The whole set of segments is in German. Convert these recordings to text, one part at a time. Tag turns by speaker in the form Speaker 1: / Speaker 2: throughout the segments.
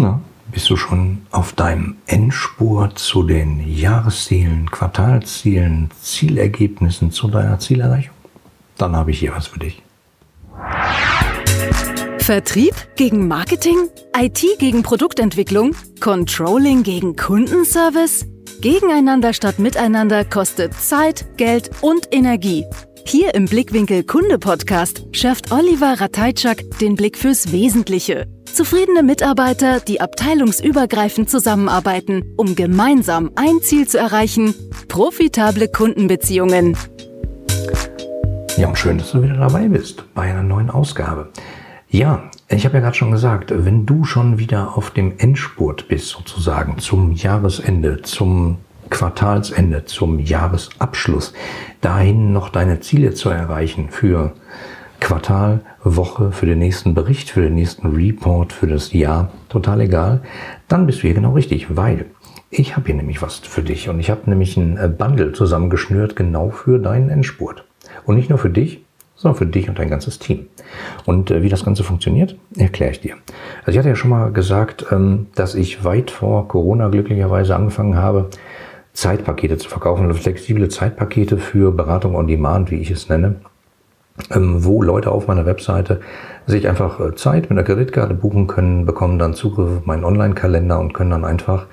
Speaker 1: Na, bist du schon auf deinem Endspurt zu den Jahreszielen, Quartalszielen, Zielergebnissen zu deiner Zielerreichung? Dann habe ich hier was für dich.
Speaker 2: Vertrieb gegen Marketing? IT gegen Produktentwicklung? Controlling gegen Kundenservice? Gegeneinander statt miteinander kostet Zeit, Geld und Energie. Hier im Blickwinkel Kunde Podcast schärft Oliver Ratajczak den Blick fürs Wesentliche. Zufriedene Mitarbeiter, die abteilungsübergreifend zusammenarbeiten, um gemeinsam ein Ziel zu erreichen, profitable Kundenbeziehungen.
Speaker 1: Ja, und schön, dass du wieder dabei bist bei einer neuen Ausgabe. Ja, ich habe ja gerade schon gesagt, wenn du schon wieder auf dem Endspurt bist, sozusagen zum Jahresende, zum Quartalsende, zum Jahresabschluss, dahin noch deine Ziele zu erreichen für Quartal, Woche, für den nächsten Bericht, für den nächsten Report, für das Jahr, total egal, dann bist du hier genau richtig, weil ich habe hier nämlich was für dich und ich habe nämlich ein äh, Bundle zusammengeschnürt genau für deinen Endspurt. Und nicht nur für dich, sondern für dich und dein ganzes Team. Und äh, wie das Ganze funktioniert, erkläre ich dir. Also ich hatte ja schon mal gesagt, ähm, dass ich weit vor Corona glücklicherweise angefangen habe, Zeitpakete zu verkaufen, flexible Zeitpakete für Beratung on Demand, wie ich es nenne, ähm, wo Leute auf meiner Webseite sich einfach äh, Zeit mit einer Kreditkarte buchen können, bekommen dann Zugriff auf meinen Online-Kalender und können dann einfach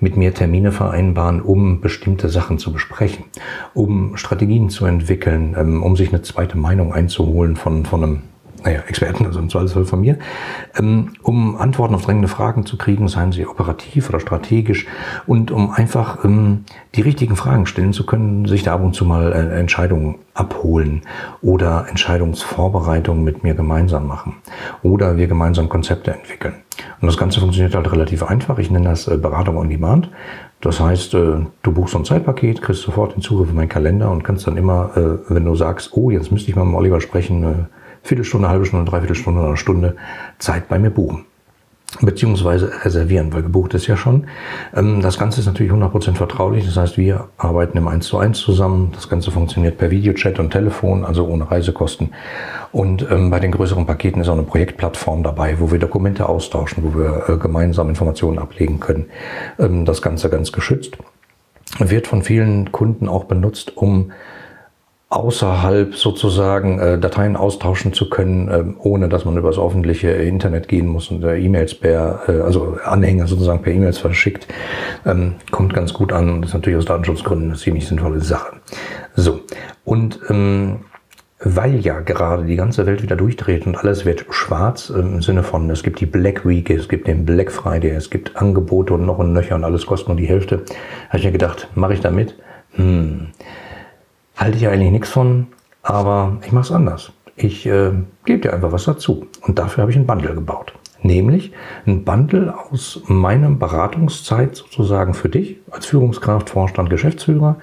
Speaker 1: mit mir Termine vereinbaren, um bestimmte Sachen zu besprechen, um Strategien zu entwickeln, ähm, um sich eine zweite Meinung einzuholen von, von einem naja, Experten, also im Zweifelsfall von mir, ähm, um Antworten auf drängende Fragen zu kriegen, seien sie operativ oder strategisch, und um einfach ähm, die richtigen Fragen stellen zu können, sich da ab und zu mal äh, Entscheidungen abholen oder Entscheidungsvorbereitungen mit mir gemeinsam machen oder wir gemeinsam Konzepte entwickeln. Und das Ganze funktioniert halt relativ einfach. Ich nenne das äh, Beratung on Demand. Das heißt, äh, du buchst so ein Zeitpaket, kriegst sofort den Zugriff auf meinen Kalender und kannst dann immer, wenn du sagst, oh, jetzt müsste ich mal mit Oliver sprechen, Viertelstunde, halbe Stunde, dreiviertel Stunde oder eine Stunde Zeit bei mir buchen. Beziehungsweise reservieren, weil gebucht ist ja schon. Ähm, das Ganze ist natürlich 100% vertraulich. Das heißt, wir arbeiten im 1 zu 1 zusammen. Das Ganze funktioniert per Videochat und Telefon, also ohne Reisekosten. Und ähm, bei den größeren Paketen ist auch eine Projektplattform dabei, wo wir Dokumente austauschen, wo wir äh, gemeinsam Informationen ablegen können. Ähm, das Ganze ganz geschützt. Wird von vielen Kunden auch benutzt, um außerhalb sozusagen äh, Dateien austauschen zu können, äh, ohne dass man über das öffentliche Internet gehen muss und äh, E-Mails per, äh, also Anhänger sozusagen per E-Mails verschickt, ähm, kommt ganz gut an und ist natürlich aus Datenschutzgründen eine ziemlich sinnvolle Sache. So, und ähm, weil ja gerade die ganze Welt wieder durchdreht und alles wird schwarz im Sinne von, es gibt die Black Week, es gibt den Black Friday, es gibt Angebote und noch ein Nöcher und alles kostet nur die Hälfte, habe ich mir gedacht, mache ich da mit? Hm halte ich eigentlich nichts von, aber ich mache es anders. Ich äh, gebe dir einfach was dazu. Und dafür habe ich ein Bundle gebaut. Nämlich ein Bundle aus meiner Beratungszeit sozusagen für dich als Führungskraft, Vorstand, Geschäftsführer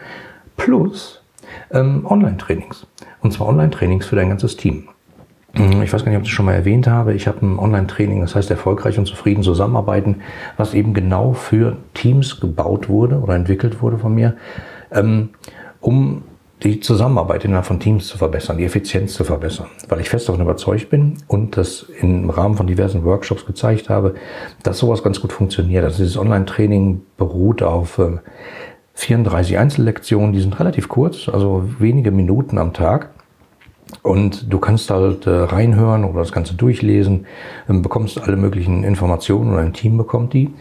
Speaker 1: plus ähm, Online-Trainings. Und zwar Online-Trainings für dein ganzes Team. Hm, ich weiß gar nicht, ob ich das schon mal erwähnt habe. Ich habe ein Online-Training, das heißt erfolgreich und zufrieden zusammenarbeiten, was eben genau für Teams gebaut wurde oder entwickelt wurde von mir, ähm, um die Zusammenarbeit innerhalb von Teams zu verbessern, die Effizienz zu verbessern, weil ich fest davon überzeugt bin und das im Rahmen von diversen Workshops gezeigt habe, dass sowas ganz gut funktioniert. Also dieses Online-Training beruht auf 34 äh, Einzellektionen, die sind relativ kurz, also wenige Minuten am Tag. Und du kannst halt äh, reinhören oder das Ganze durchlesen, ähm, bekommst alle möglichen Informationen oder ein Team bekommt die.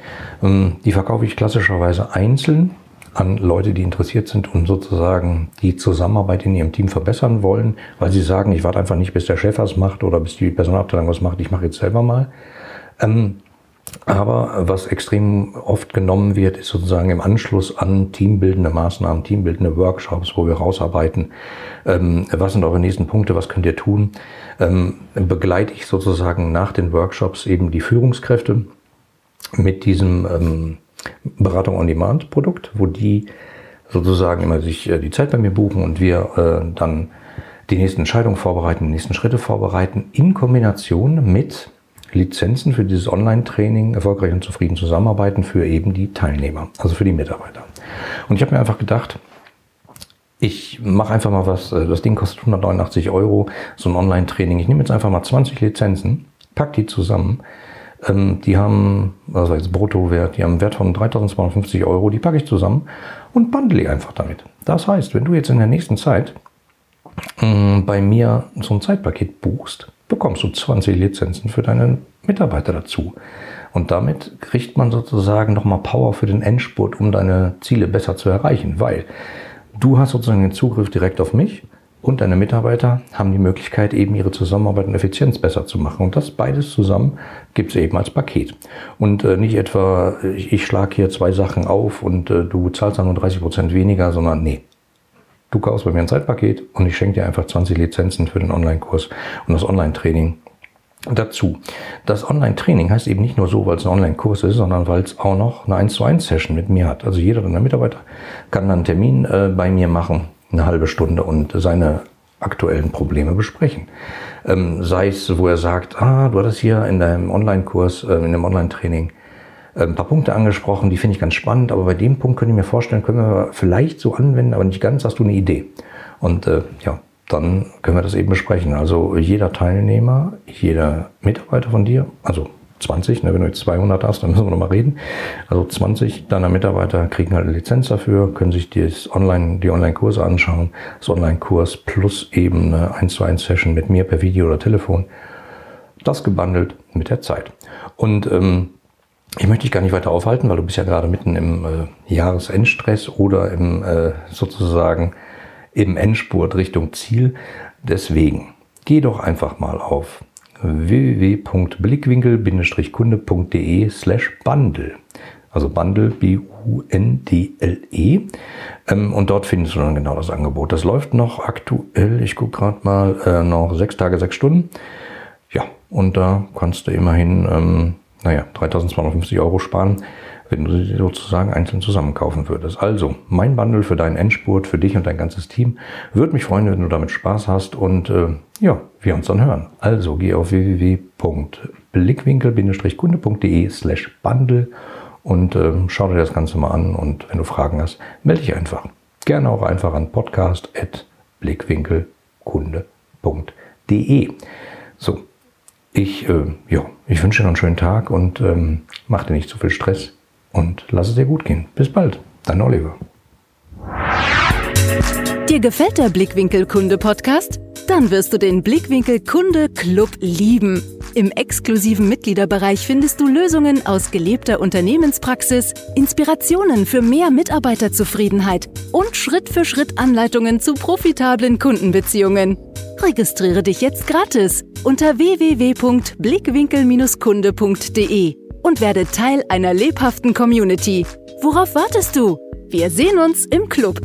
Speaker 1: Ähm, die verkaufe ich klassischerweise einzeln an Leute, die interessiert sind und sozusagen die Zusammenarbeit in ihrem Team verbessern wollen, weil sie sagen, ich warte einfach nicht, bis der Chef was macht oder bis die Personalabteilung was macht, ich mache jetzt selber mal. Ähm, aber was extrem oft genommen wird, ist sozusagen im Anschluss an teambildende Maßnahmen, teambildende Workshops, wo wir rausarbeiten, ähm, was sind eure nächsten Punkte, was könnt ihr tun, ähm, begleite ich sozusagen nach den Workshops eben die Führungskräfte mit diesem ähm, Beratung on Demand Produkt, wo die sozusagen immer sich äh, die Zeit bei mir buchen und wir äh, dann die nächsten Entscheidungen vorbereiten, die nächsten Schritte vorbereiten, in Kombination mit Lizenzen für dieses Online-Training erfolgreich und zufrieden zusammenarbeiten für eben die Teilnehmer, also für die Mitarbeiter. Und ich habe mir einfach gedacht, ich mache einfach mal was, äh, das Ding kostet 189 Euro, so ein Online-Training. Ich nehme jetzt einfach mal 20 Lizenzen, pack die zusammen, Ähm, die haben, also jetzt Bruttowert, die haben einen Wert von 3250 Euro, die packe ich zusammen und bundle einfach damit. Das heißt, wenn du jetzt in der nächsten Zeit äh, bei mir so ein Zeitpaket buchst, bekommst du 20 Lizenzen für deine Mitarbeiter dazu. Und damit kriegt man sozusagen nochmal Power für den Endspurt, um deine Ziele besser zu erreichen, weil du hast sozusagen den Zugriff direkt auf mich und deine Mitarbeiter haben die Möglichkeit, eben ihre Zusammenarbeit und Effizienz besser zu machen. Und das beides zusammen gibt es eben als Paket. Und äh, nicht etwa, ich, ich schlage hier zwei Sachen auf und äh, du zahlst dann nur 30 Prozent weniger, sondern nee. Du kaufst bei mir ein Zeitpaket und ich schenke dir einfach 20 Lizenzen für den Online-Kurs und das Online-Training dazu. Das Online-Training heißt eben nicht nur so, weil es ein Online-Kurs ist, sondern weil es auch noch eine 1 zu 1 Session mit mir hat. Also jeder deiner Mitarbeiter kann dann einen Termin äh, bei mir machen, eine halbe Stunde und seine aktuellen Probleme besprechen. Ähm, sei es, wo er sagt, ah, du hattest hier in deinem Online-Kurs, äh, in dem Online-Training äh, ein paar Punkte angesprochen, die finde ich ganz spannend, aber bei dem Punkt könnte ich mir vorstellen, können wir vielleicht so anwenden, aber nicht ganz, hast du eine Idee. Und äh, ja, dann können wir das eben besprechen. Also jeder Teilnehmer, jeder Mitarbeiter von dir, also 20, ne, wenn du jetzt 200 hast, dann müssen wir nochmal reden. Also 20 deiner Mitarbeiter kriegen halt eine Lizenz dafür, können sich Online, die Online-Kurse anschauen, das Online-Kurs plus eben eine 1 zu 1 Session mit mir per Video oder Telefon. Das gebundelt mit der Zeit. Und ähm, ich möchte dich gar nicht weiter aufhalten, weil du bist ja gerade mitten im äh, Jahresendstress oder im äh, sozusagen im Endspurt Richtung Ziel. Deswegen geh doch einfach mal auf www.blickwinkel-kunde.de slash bundle. Also Bundle, B-U-N-D-L-E. Ähm, und dort findest du dann genau das Angebot. Das läuft noch aktuell, ich gucke gerade mal, äh, noch sechs Tage, sechs Stunden. Ja, und da kannst du immerhin, ähm, naja, 3250 Euro sparen wenn du sie sozusagen einzeln zusammenkaufen würdest. Also, mein Bundle für deinen Endspurt, für dich und dein ganzes Team. Würde mich freuen, wenn du damit Spaß hast und äh, ja, wir uns dann hören. Also, geh auf www.blickwinkel-kunde.de slash bundle und äh, schau dir das Ganze mal an und wenn du Fragen hast, melde dich einfach. Gerne auch einfach an podcast.blickwinkelkunde.de. So, ich, äh, ja, ich wünsche dir noch einen schönen Tag und ähm, mach dir nicht zu viel Stress und lass es dir gut gehen. Bis bald, dein Oliver.
Speaker 2: Dir gefällt der Blickwinkel Kunde Podcast? Dann wirst du den Blickwinkel Kunde Club lieben. Im exklusiven Mitgliederbereich findest du Lösungen aus gelebter Unternehmenspraxis, Inspirationen für mehr Mitarbeiterzufriedenheit und Schritt für Schritt Anleitungen zu profitablen Kundenbeziehungen. Registriere dich jetzt gratis unter www.blickwinkel-kunde.de und werde Teil einer lebhaften Community. Worauf wartest du? Wir sehen uns im Club.